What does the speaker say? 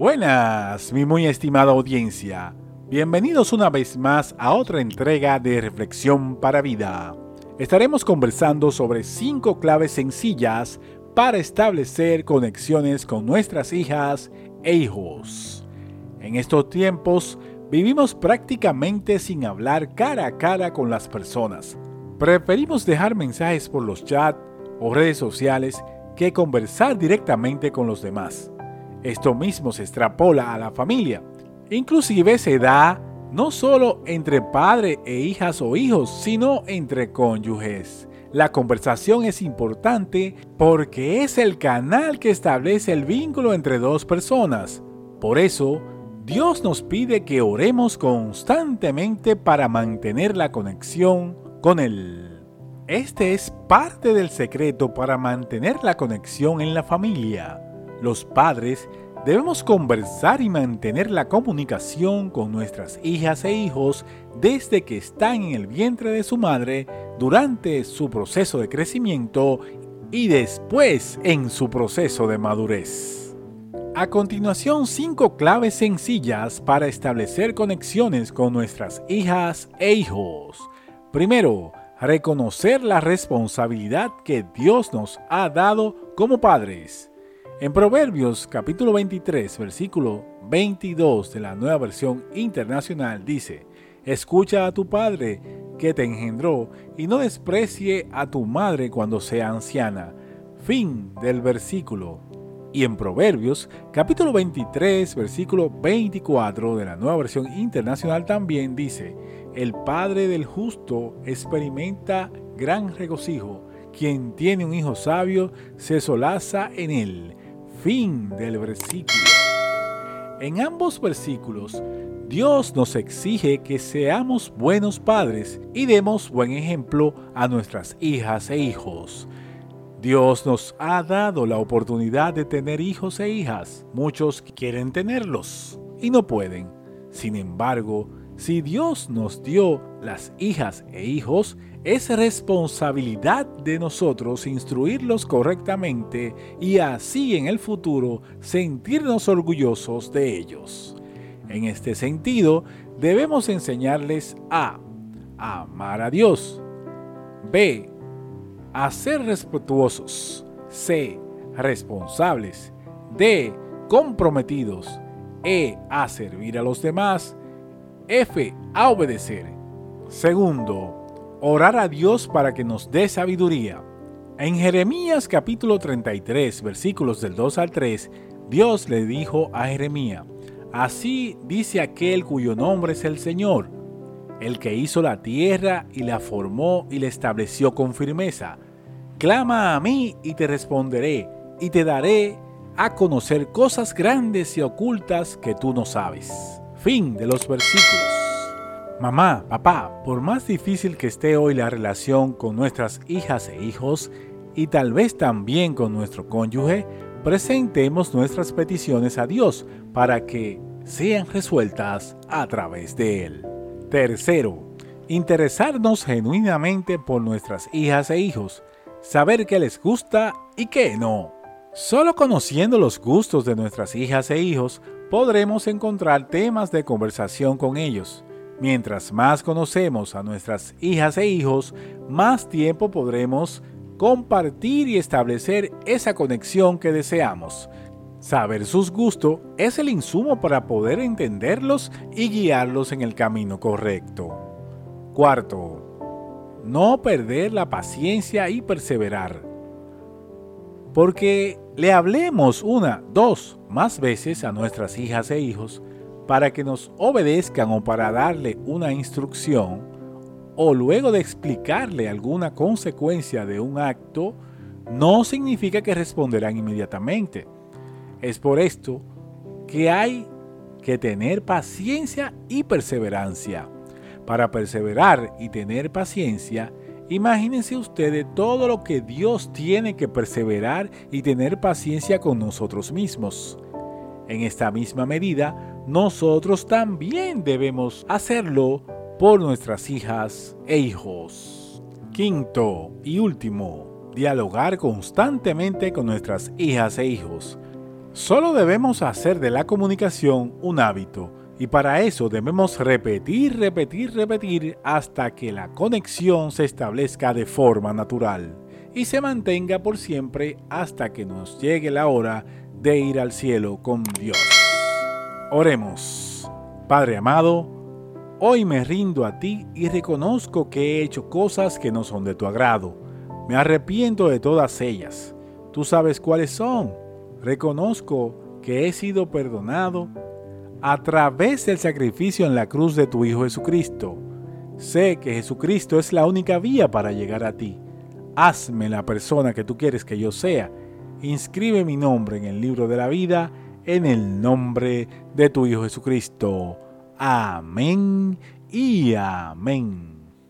Buenas, mi muy estimada audiencia. Bienvenidos una vez más a otra entrega de Reflexión para Vida. Estaremos conversando sobre cinco claves sencillas para establecer conexiones con nuestras hijas e hijos. En estos tiempos vivimos prácticamente sin hablar cara a cara con las personas. Preferimos dejar mensajes por los chats o redes sociales que conversar directamente con los demás. Esto mismo se extrapola a la familia. Inclusive se da no solo entre padre e hijas o hijos, sino entre cónyuges. La conversación es importante porque es el canal que establece el vínculo entre dos personas. Por eso, Dios nos pide que oremos constantemente para mantener la conexión con Él. Este es parte del secreto para mantener la conexión en la familia. Los padres debemos conversar y mantener la comunicación con nuestras hijas e hijos desde que están en el vientre de su madre, durante su proceso de crecimiento y después en su proceso de madurez. A continuación, cinco claves sencillas para establecer conexiones con nuestras hijas e hijos. Primero, reconocer la responsabilidad que Dios nos ha dado como padres. En Proverbios capítulo 23, versículo 22 de la nueva versión internacional dice, Escucha a tu padre que te engendró y no desprecie a tu madre cuando sea anciana. Fin del versículo. Y en Proverbios capítulo 23, versículo 24 de la nueva versión internacional también dice, El padre del justo experimenta gran regocijo. Quien tiene un hijo sabio se solaza en él fin del versículo. En ambos versículos, Dios nos exige que seamos buenos padres y demos buen ejemplo a nuestras hijas e hijos. Dios nos ha dado la oportunidad de tener hijos e hijas. Muchos quieren tenerlos y no pueden. Sin embargo, si Dios nos dio las hijas e hijos, es responsabilidad de nosotros instruirlos correctamente y así en el futuro sentirnos orgullosos de ellos. En este sentido, debemos enseñarles a amar a Dios, b. a ser respetuosos, c. responsables, d. comprometidos, e. a servir a los demás, F. A obedecer. Segundo, orar a Dios para que nos dé sabiduría. En Jeremías capítulo 33 versículos del 2 al 3, Dios le dijo a Jeremías, Así dice aquel cuyo nombre es el Señor, el que hizo la tierra y la formó y la estableció con firmeza. Clama a mí y te responderé, y te daré a conocer cosas grandes y ocultas que tú no sabes. Fin de los versículos. Mamá, papá, por más difícil que esté hoy la relación con nuestras hijas e hijos, y tal vez también con nuestro cónyuge, presentemos nuestras peticiones a Dios para que sean resueltas a través de Él. Tercero, interesarnos genuinamente por nuestras hijas e hijos, saber qué les gusta y qué no. Solo conociendo los gustos de nuestras hijas e hijos podremos encontrar temas de conversación con ellos. Mientras más conocemos a nuestras hijas e hijos, más tiempo podremos compartir y establecer esa conexión que deseamos. Saber sus gustos es el insumo para poder entenderlos y guiarlos en el camino correcto. Cuarto, no perder la paciencia y perseverar. Porque le hablemos una, dos, más veces a nuestras hijas e hijos para que nos obedezcan o para darle una instrucción, o luego de explicarle alguna consecuencia de un acto, no significa que responderán inmediatamente. Es por esto que hay que tener paciencia y perseverancia. Para perseverar y tener paciencia, Imagínense ustedes todo lo que Dios tiene que perseverar y tener paciencia con nosotros mismos. En esta misma medida, nosotros también debemos hacerlo por nuestras hijas e hijos. Quinto y último, dialogar constantemente con nuestras hijas e hijos. Solo debemos hacer de la comunicación un hábito y para eso debemos repetir, repetir, repetir hasta que la conexión se establezca de forma natural y se mantenga por siempre hasta que nos llegue la hora de ir al cielo con Dios. Oremos. Padre amado, hoy me rindo a ti y reconozco que he hecho cosas que no son de tu agrado. Me arrepiento de todas ellas. Tú sabes cuáles son reconozco que he sido perdonado a través del sacrificio en la cruz de tu Hijo Jesucristo. Sé que Jesucristo es la única vía para llegar a ti. Hazme la persona que tú quieres que yo sea. Inscribe mi nombre en el libro de la vida en el nombre de tu Hijo Jesucristo. Amén y amén.